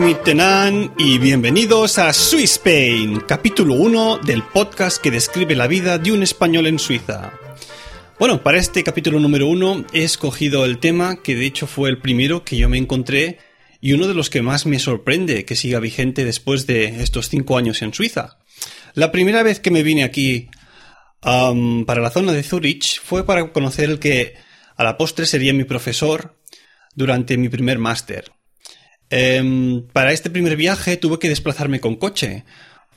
Mitenan y bienvenidos a Swiss Spain, capítulo 1 del podcast que describe la vida de un español en Suiza. Bueno, para este capítulo número 1 he escogido el tema que de hecho fue el primero que yo me encontré y uno de los que más me sorprende que siga vigente después de estos 5 años en Suiza. La primera vez que me vine aquí para la zona de Zurich fue para conocer el que a la postre sería mi profesor durante mi primer máster. Em, para este primer viaje tuve que desplazarme con coche,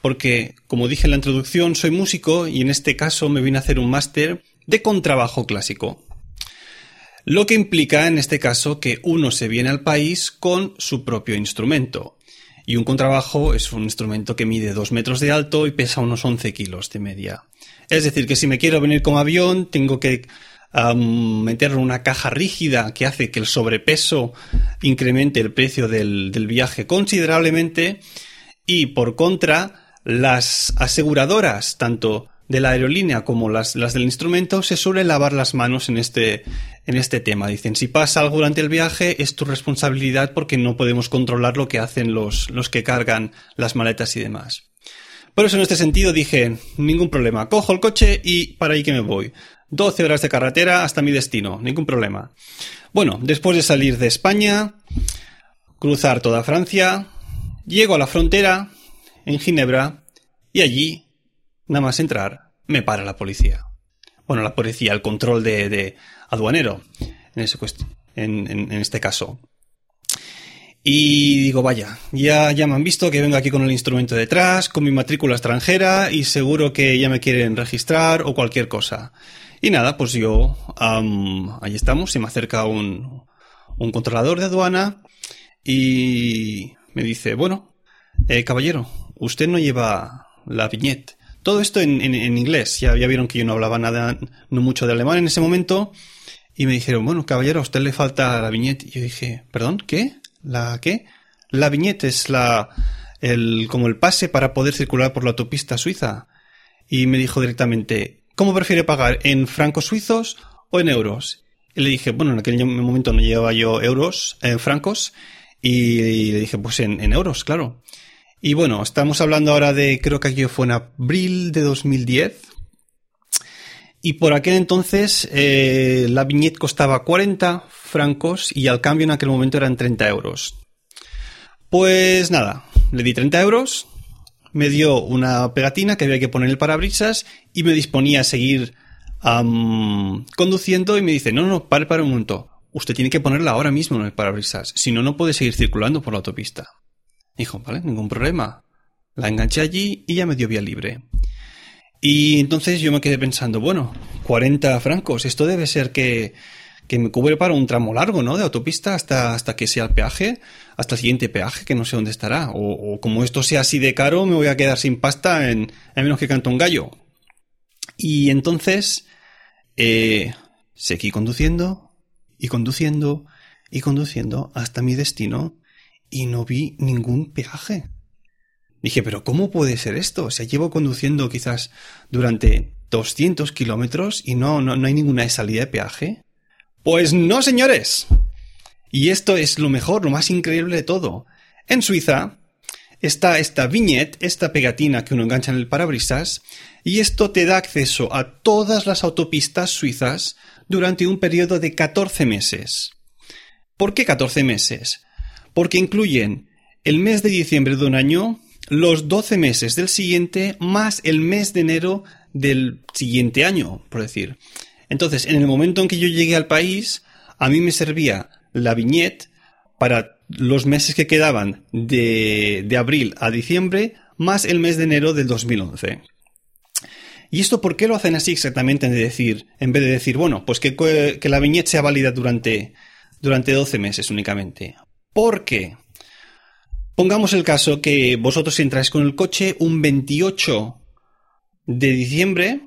porque, como dije en la introducción, soy músico y en este caso me vine a hacer un máster de contrabajo clásico. Lo que implica en este caso que uno se viene al país con su propio instrumento. Y un contrabajo es un instrumento que mide 2 metros de alto y pesa unos 11 kilos de media. Es decir, que si me quiero venir como avión, tengo que meterlo en una caja rígida que hace que el sobrepeso incremente el precio del, del viaje considerablemente. Y por contra, las aseguradoras, tanto de la aerolínea como las, las, del instrumento, se suele lavar las manos en este, en este tema. Dicen, si pasa algo durante el viaje, es tu responsabilidad porque no podemos controlar lo que hacen los, los que cargan las maletas y demás. Por eso en este sentido dije, ningún problema, cojo el coche y para ahí que me voy. 12 horas de carretera hasta mi destino, ningún problema. Bueno, después de salir de España, cruzar toda Francia, llego a la frontera, en Ginebra, y allí, nada más entrar, me para la policía. Bueno, la policía, el control de, aduanero, en, ese en, en, en este caso. Y digo, vaya, ya, ya me han visto que vengo aquí con el instrumento detrás, con mi matrícula extranjera y seguro que ya me quieren registrar o cualquier cosa. Y nada, pues yo, ahí estamos, se me acerca un, un controlador de aduana y me dice, bueno, eh, caballero, usted no lleva la viñeta. Todo esto en, en, inglés, ya, ya vieron que yo no hablaba nada, no mucho de alemán en ese momento. Y me dijeron, bueno, caballero, a usted le falta la viñeta. Y yo dije, ¿perdón? ¿Qué? ¿La qué? La viñeta es la, el, como el pase para poder circular por la autopista suiza. Y me dijo directamente, ¿cómo prefiere pagar? ¿En francos suizos o en euros? Y le dije, bueno, en aquel momento no llevaba yo euros, en francos, y le dije, pues en, euros, claro. Y bueno, estamos hablando ahora de, creo que aquello fue en abril de 2010. Y por aquel entonces eh, la viñeta costaba 40 francos y al cambio en aquel momento eran 30 euros. Pues nada, le di 30 euros, me dio una pegatina que había que poner en el parabrisas y me disponía a seguir conduciendo y me dice, no, no, pare para un momento, usted tiene que ponerla ahora mismo en el parabrisas, si no, no puede seguir circulando por la autopista. Dijo, vale, ningún problema. La enganché allí y ya me dio vía libre. Y entonces yo me quedé pensando, bueno, 40 francos, esto debe ser que que me cubre para un tramo largo, ¿no? De autopista hasta, hasta que sea el peaje, hasta el siguiente peaje, que no sé dónde estará. O, como esto sea así de caro, me voy a quedar sin pasta en, a menos que cante un gallo. Y entonces, eh, seguí conduciendo, y conduciendo, y conduciendo hasta mi destino, y no vi ningún peaje. Dije, pero ¿cómo puede ser esto? O sea, llevo conduciendo quizás durante 200 kilómetros y no, no, no hay ninguna salida de peaje. Pues no, señores. Y esto es lo mejor, lo más increíble de todo. En Suiza está esta viñeta, esta pegatina que uno engancha en el parabrisas, y esto te da acceso a todas las autopistas suizas durante un periodo de 14 meses. ¿Por qué 14 meses? Porque incluyen el mes de diciembre de un año, los 12 meses del siguiente, más el mes de enero del siguiente año, por decir. Entonces, en el momento en que yo llegué al país, a mí me servía la viñeta para los meses que quedaban de, de abril a diciembre, más el mes de enero del 2011. ¿Y esto por qué lo hacen así exactamente en, decir, en vez de decir, bueno, pues que, la viñeta sea válida durante, durante 12 meses únicamente? Porque, pongamos el caso que vosotros entráis con el coche un 28 de diciembre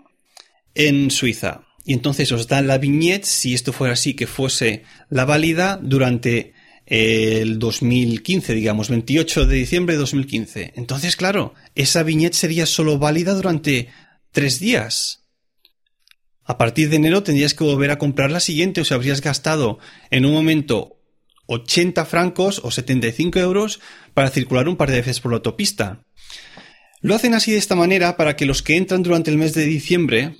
en Suiza. Y entonces os dan la viñeta, si esto fuera así, que fuese la válida durante el 2015, digamos, 28 de diciembre de 2015. Entonces, claro, esa viñeta sería solo válida durante tres días. A partir de enero tendrías que volver a comprar la siguiente, o sea, habrías gastado en un momento 80 francos o 75 euros para circular un par de veces por la autopista. Lo hacen así de esta manera para que los que entran durante el mes de diciembre,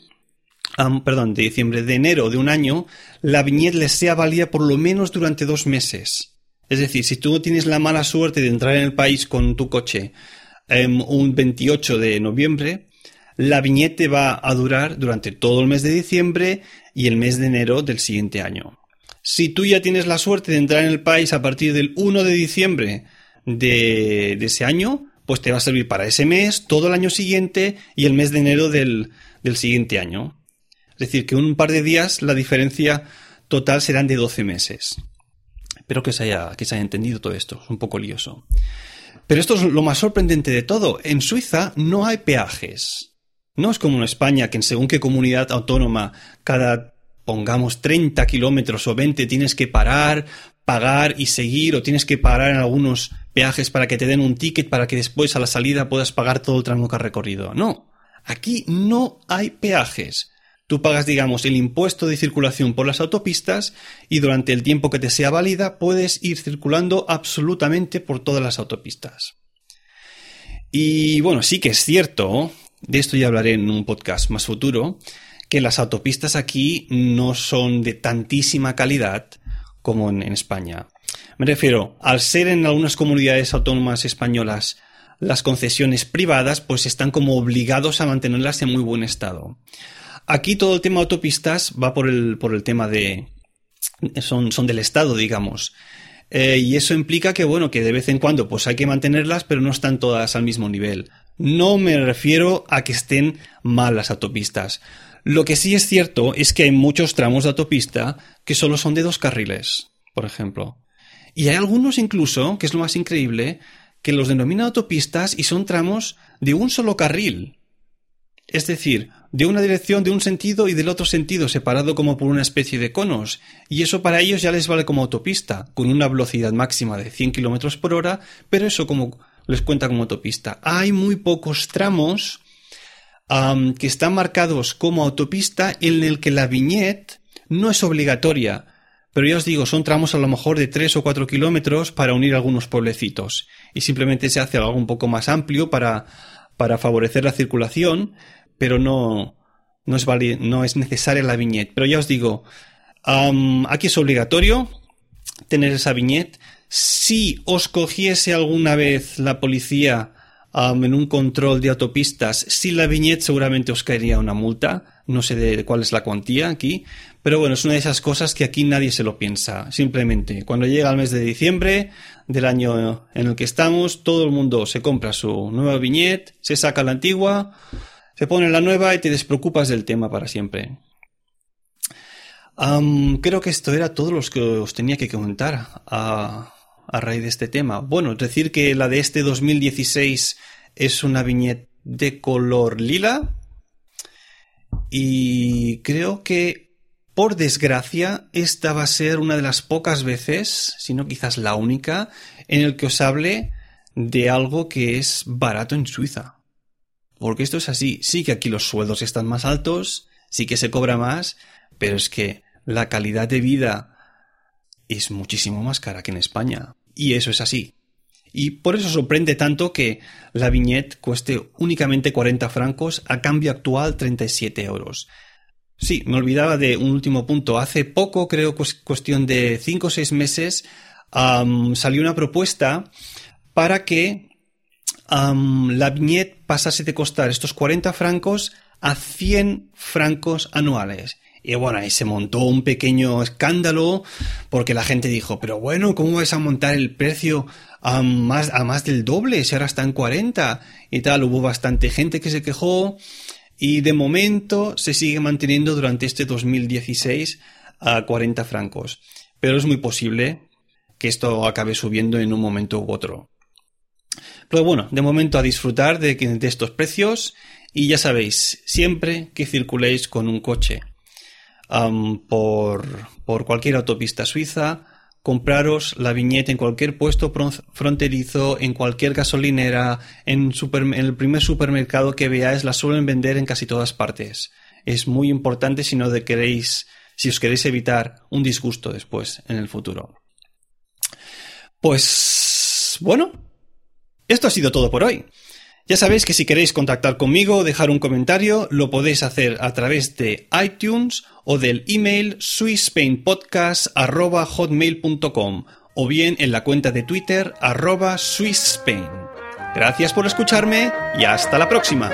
perdón, de diciembre, de enero de un año, la viñeta les sea válida por lo menos durante dos meses. Es decir, si tú tienes la mala suerte de entrar en el país con tu coche em, un 28 de noviembre, la viñeta va a durar durante todo el mes de diciembre y el mes de enero del siguiente año. Si tú ya tienes la suerte de entrar en el país a partir del 1 de diciembre de, ese año, pues te va a servir para ese mes, todo el año siguiente y el mes de enero del, del siguiente año. Es decir, que en un par de días la diferencia total serán de 12 meses. Espero que se haya, que se haya entendido todo esto. Es un poco lioso. Pero esto es lo más sorprendente de todo. En Suiza no hay peajes. No es como en España, que en según qué comunidad autónoma, cada, pongamos, 30 kilómetros o 20 tienes que parar, pagar y seguir, o tienes que parar en algunos peajes para que te den un ticket para que después a la salida puedas pagar todo el tramo que has recorrido. No. Aquí no hay peajes. Tú pagas, digamos, el impuesto de circulación por las autopistas y durante el tiempo que te sea válida puedes ir circulando absolutamente por todas las autopistas. Y bueno, sí que es cierto de esto ya hablaré en un podcast más futuro, que las autopistas aquí no son de tantísima calidad como en, España. Me refiero, al ser en algunas comunidades autónomas españolas las concesiones privadas, pues están como obligados a mantenerlas en muy buen estado. Aquí todo el tema de autopistas va por el, por el tema de... Son, son del Estado, digamos. Eh, y eso implica que, bueno, que de vez en cuando pues hay que mantenerlas, pero no están todas al mismo nivel. No me refiero a que estén mal las autopistas. Lo que sí es cierto es que hay muchos tramos de autopista que solo son de dos carriles, por ejemplo. Y hay algunos incluso, que es lo más increíble, que los denominan autopistas y son tramos de un solo carril. Es decir, de una dirección de un sentido y del otro sentido, separado como por una especie de conos, y eso para ellos ya les vale como autopista, con una velocidad máxima de 100 km por hora, pero eso como les cuenta como autopista. Hay muy pocos tramos que están marcados como autopista en el que la viñeta no es obligatoria. Pero ya os digo, son tramos a lo mejor de 3 o 4 kilómetros para unir algunos pueblecitos. Y simplemente se hace algo un poco más amplio para, para favorecer la circulación, pero no, no, es, no es necesaria la viñeta. Pero ya os digo, aquí es obligatorio tener esa viñeta si os cogiese alguna vez la policía um, en un control de autopistas, si la viñeta seguramente os caería una multa. No sé de, cuál es la cuantía aquí, pero bueno, es una de esas cosas que aquí nadie se lo piensa. Simplemente, cuando llega el mes de diciembre del año en el que estamos, todo el mundo se compra su nueva viñeta, se saca la antigua, se pone la nueva y te despreocupas del tema para siempre creo que esto era todo lo que os tenía que comentar a, a raíz de este tema. Bueno, decir que la de este 2016 es una viñeta de color lila y creo que por desgracia esta va a ser una de las pocas veces, si no quizás la única, en el que os hable de algo que es barato en Suiza. Porque esto es así, sí que aquí los sueldos están más altos, sí que se cobra más, pero es que la calidad de vida es muchísimo más cara que en España. Y eso es así. Y por eso sorprende tanto que la viñeta cueste únicamente 40 francos a cambio actual 37 euros. Sí, me olvidaba de un último punto. Hace poco, creo, cuestión de 5 o 6 meses, salió una propuesta para que la viñeta pasase de costar estos 40 francos a 100 francos anuales. Y bueno, ahí se montó un pequeño escándalo porque la gente dijo, pero bueno, ¿cómo vas a montar el precio a más, a más del doble si ahora está en 40? Y tal, hubo bastante gente que se quejó y de momento se sigue manteniendo durante este 2016 a 40 francos. Pero es muy posible que esto acabe subiendo en un momento u otro. Pero bueno, de momento a disfrutar de, estos precios y ya sabéis, siempre que circuléis con un coche por, por cualquier autopista suiza, compraros la viñeta en cualquier puesto fronterizo, en cualquier gasolinera, en, en, el primer supermercado que veáis, la suelen vender en casi todas partes. Es muy importante si no de queréis, si os queréis evitar un disgusto después, en el futuro. Pues... bueno, esto ha sido todo por hoy. Ya sabéis que si queréis contactar conmigo o dejar un comentario, lo podéis hacer a través de iTunes o del email swissspainpodcast.hotmail.com o bien en la cuenta de Twitter arroba. Gracias por escucharme y hasta la próxima.